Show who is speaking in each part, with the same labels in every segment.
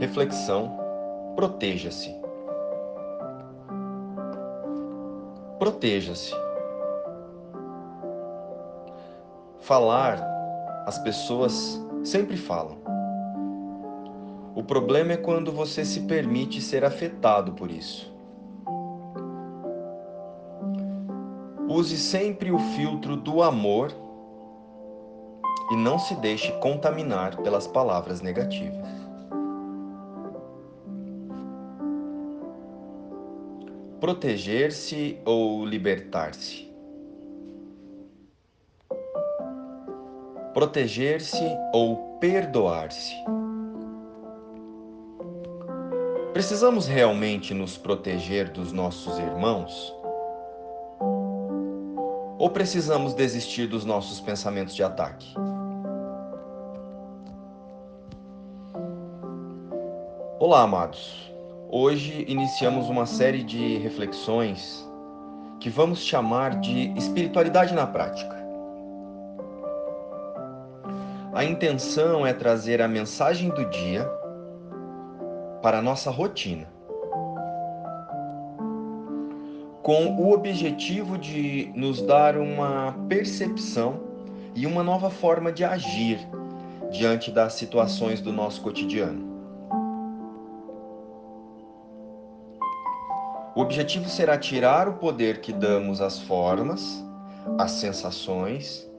Speaker 1: Reflexão: proteja-se. Proteja-se. Falar, as pessoas sempre falam. O problema é quando você se permite ser afetado por isso. Use sempre o filtro do amor e não se deixe contaminar pelas palavras negativas. Proteger-se ou libertar-se? Proteger-se ou perdoar-se? Precisamos realmente nos proteger dos nossos irmãos? Ou precisamos desistir dos nossos pensamentos de ataque? Olá, amados. Hoje iniciamos uma série de reflexões que vamos chamar de espiritualidade na prática. A intenção é trazer a mensagem do dia para a nossa rotina, com o objetivo de nos dar uma percepção e uma nova forma de agir diante das situações do nosso cotidiano. O objetivo será tirar o poder que damos às formas, às sensações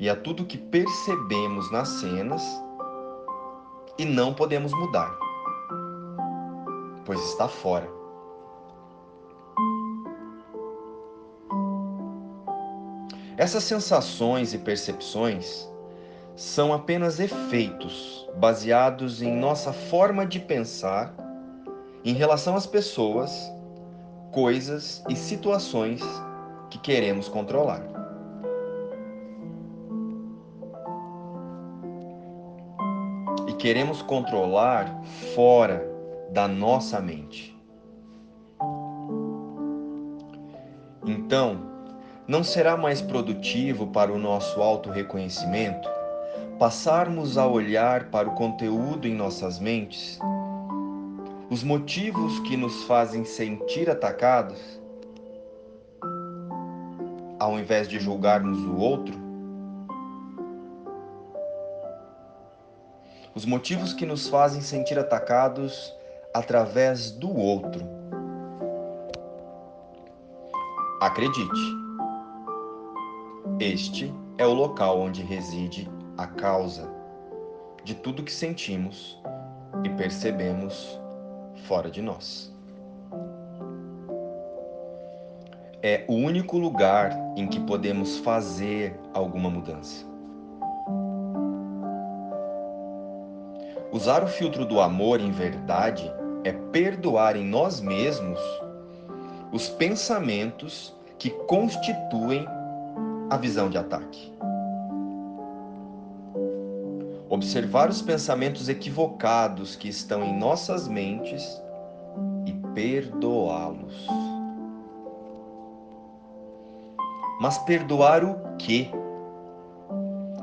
Speaker 1: e a tudo que percebemos nas cenas e não podemos mudar, pois está fora. Essas sensações e percepções são apenas efeitos baseados em nossa forma de pensar em relação às pessoas coisas e situações que queremos controlar. E queremos controlar fora da nossa mente. Então, não será mais produtivo para o nosso auto-reconhecimento passarmos a olhar para o conteúdo em nossas mentes os motivos que nos fazem sentir atacados, ao invés de julgarmos o outro, os motivos que nos fazem sentir atacados através do outro. Acredite, este é o local onde reside a causa de tudo que sentimos e percebemos fora de nós. É o único lugar em que podemos fazer alguma mudança. Usar o filtro do amor em verdade é perdoar em nós mesmos os pensamentos que constituem a visão de ataque observar os pensamentos equivocados que estão em nossas mentes e perdoá-los. Mas perdoar o quê?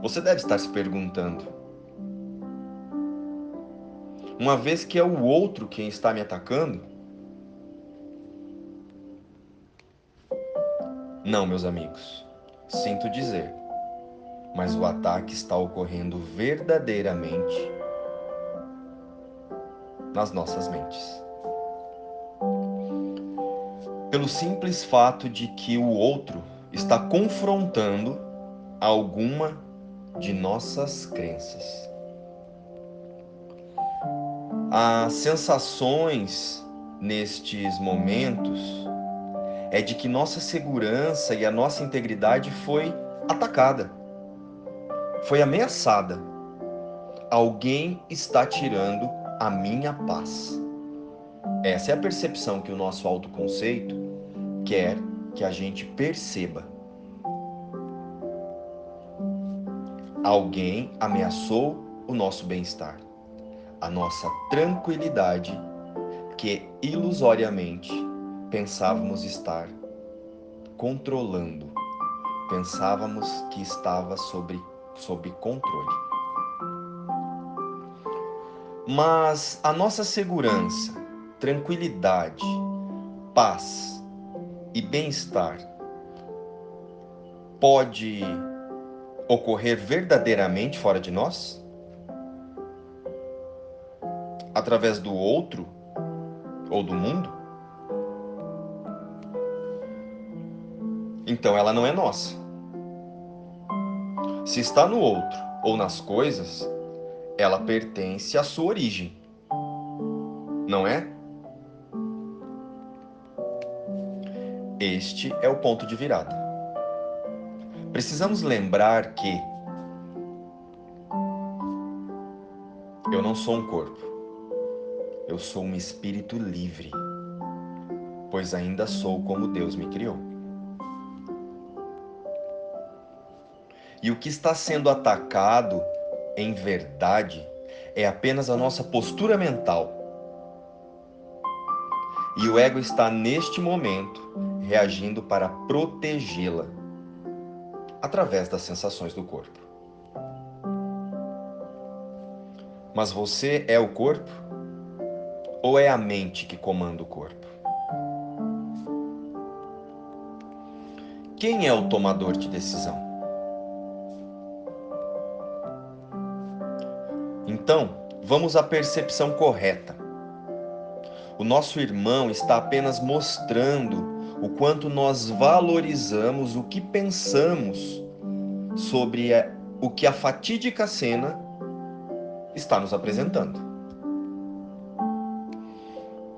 Speaker 1: Você deve estar se perguntando. Uma vez que é o outro quem está me atacando? Não, meus amigos. Sinto dizer mas o ataque está ocorrendo verdadeiramente nas nossas mentes. Pelo simples fato de que o outro está confrontando alguma de nossas crenças. As sensações nestes momentos é de que nossa segurança e a nossa integridade foi atacada foi ameaçada. Alguém está tirando a minha paz. Essa é a percepção que o nosso autoconceito quer que a gente perceba. Alguém ameaçou o nosso bem-estar, a nossa tranquilidade, que ilusoriamente pensávamos estar controlando, pensávamos que estava sobre sob controle. Mas a nossa segurança, tranquilidade, paz e bem-estar pode ocorrer verdadeiramente fora de nós? Através do outro ou do mundo? Então ela não é nossa. Se está no outro ou nas coisas, ela pertence à sua origem. Não é? Este é o ponto de virada. Precisamos lembrar que eu não sou um corpo. Eu sou um espírito livre, pois ainda sou como Deus me criou. E o que está sendo atacado, em verdade, é apenas a nossa postura mental. E o ego está neste momento reagindo para protegê-la através das sensações do corpo. Mas você é o corpo? Ou é a mente que comanda o corpo? Quem é o tomador de decisão? Então, vamos à percepção correta. O nosso irmão está apenas mostrando o quanto nós valorizamos o que pensamos sobre o que a fatídica cena está nos apresentando.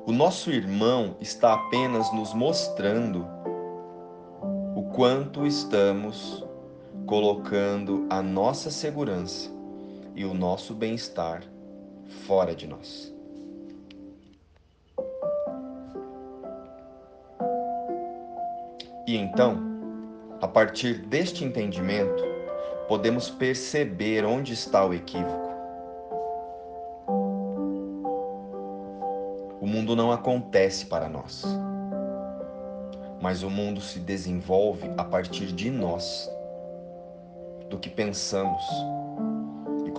Speaker 1: O nosso irmão está apenas nos mostrando o quanto estamos colocando a nossa segurança e o nosso bem-estar fora de nós. E então, a partir deste entendimento, podemos perceber onde está o equívoco. O mundo não acontece para nós, mas o mundo se desenvolve a partir de nós, do que pensamos,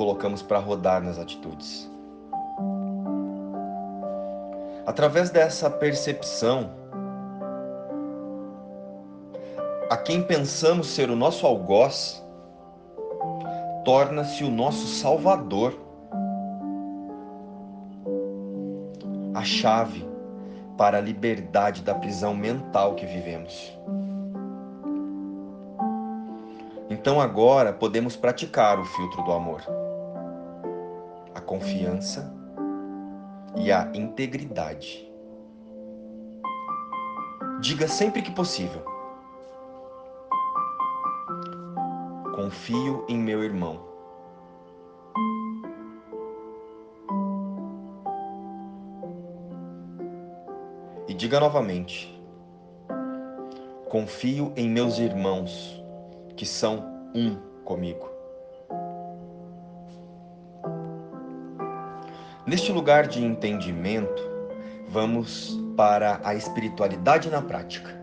Speaker 1: colocamos para rodar nas atitudes. Através dessa percepção, a quem pensamos ser o nosso algoz torna-se o nosso salvador. A chave para a liberdade da prisão mental que vivemos. Então agora podemos praticar o filtro do amor confiança e a integridade. Diga sempre que possível: Confio em meu irmão. E diga novamente: Confio em meus irmãos que são um comigo. Neste lugar de entendimento, vamos para a espiritualidade na prática.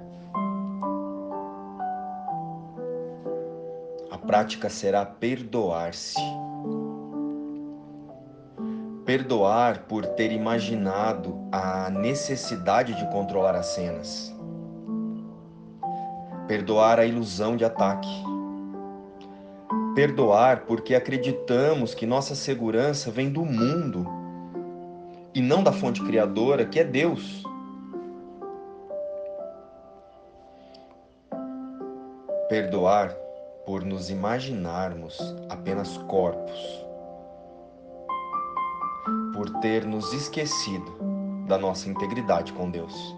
Speaker 1: A prática será perdoar-se. Perdoar por ter imaginado a necessidade de controlar as cenas. Perdoar a ilusão de ataque. Perdoar porque acreditamos que nossa segurança vem do mundo e não da fonte criadora, que é Deus. Perdoar por nos imaginarmos apenas corpos, por ter nos esquecido da nossa integridade com Deus.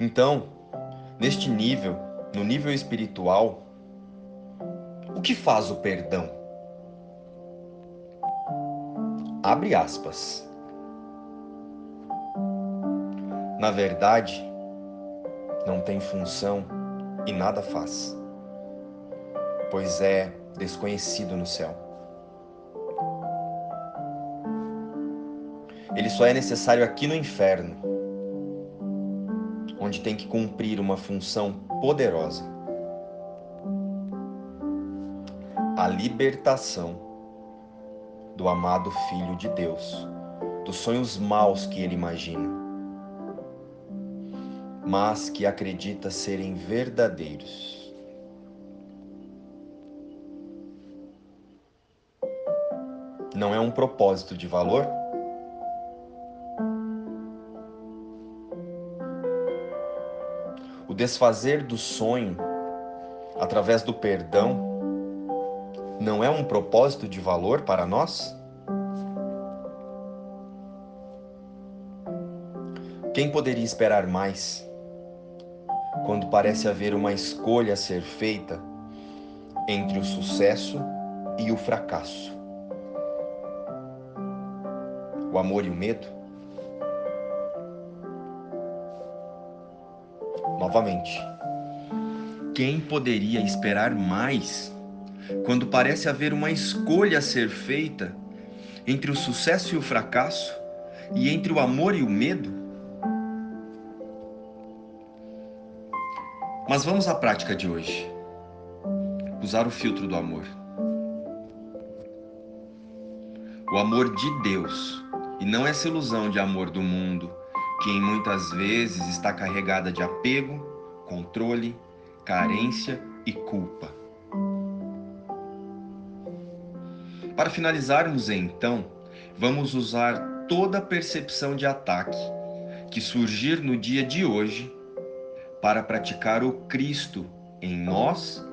Speaker 1: Então, neste nível, no nível espiritual, o que faz o perdão? Abre aspas. Na verdade, não tem função e nada faz, pois é desconhecido no céu. Ele só é necessário aqui no inferno, onde tem que cumprir uma função poderosa a libertação do amado Filho de Deus, dos sonhos maus que ele imagina, mas que acredita serem verdadeiros. Não é um propósito de valor? O desfazer do sonho através do perdão não é um propósito de valor para nós? Quem poderia esperar mais quando parece haver uma escolha a ser feita entre o sucesso e o fracasso? O amor e o medo? Novamente, quem poderia esperar mais quando parece haver uma escolha a ser feita entre o sucesso e o fracasso, e entre o amor e o medo? Mas vamos à prática de hoje. Usar o filtro do amor. O amor de Deus, e não essa ilusão de amor do mundo, que muitas vezes está carregada de apego, controle, carência e culpa. Para finalizarmos, então, vamos usar toda a percepção de ataque que surgir no dia de hoje para praticar o Cristo em nós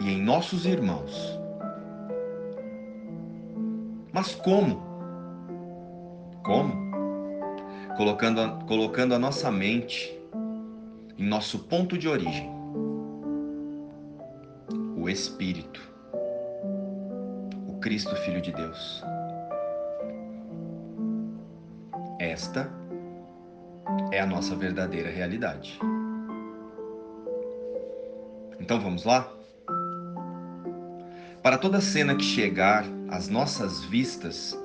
Speaker 1: e em nossos irmãos. Mas como? Como? Colocando a, colocando a nossa mente em nosso ponto de origem, o Espírito. Cristo, Filho de Deus. Esta é a nossa verdadeira realidade. Então vamos lá? Para toda cena que chegar às nossas vistas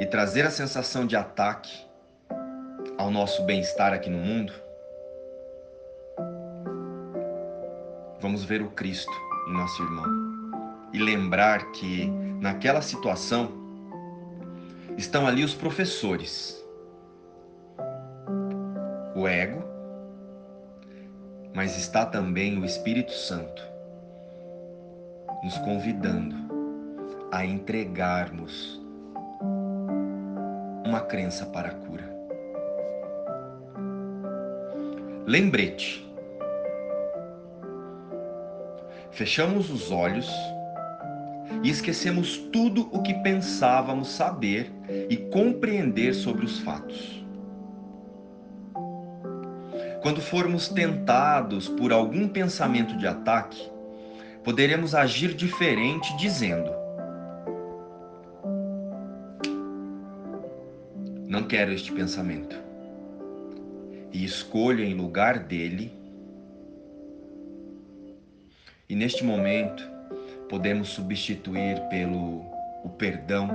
Speaker 1: e trazer a sensação de ataque ao nosso bem-estar aqui no mundo, vamos ver o Cristo em nosso irmão e lembrar que naquela situação, estão ali os professores, o ego, mas está também o Espírito Santo nos convidando a entregarmos uma crença para a cura. Lembrete. Fechamos os olhos e esquecemos tudo o que pensávamos saber e compreender sobre os fatos. Quando formos tentados por algum pensamento de ataque, poderemos agir diferente dizendo: Não quero este pensamento. E escolho em lugar dele. E neste momento, podemos substituir pelo o perdão,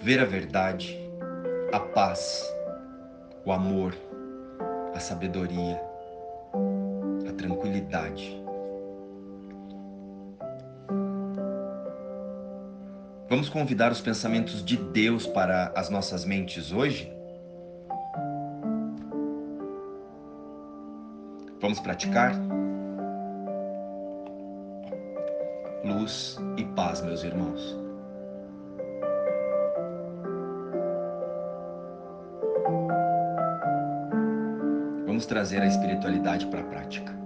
Speaker 1: ver a verdade, a paz, o amor, a sabedoria, a tranquilidade. Vamos convidar os pensamentos de Deus para as nossas mentes hoje? Vamos praticar? Luz e paz, meus irmãos. Vamos trazer a espiritualidade para a prática.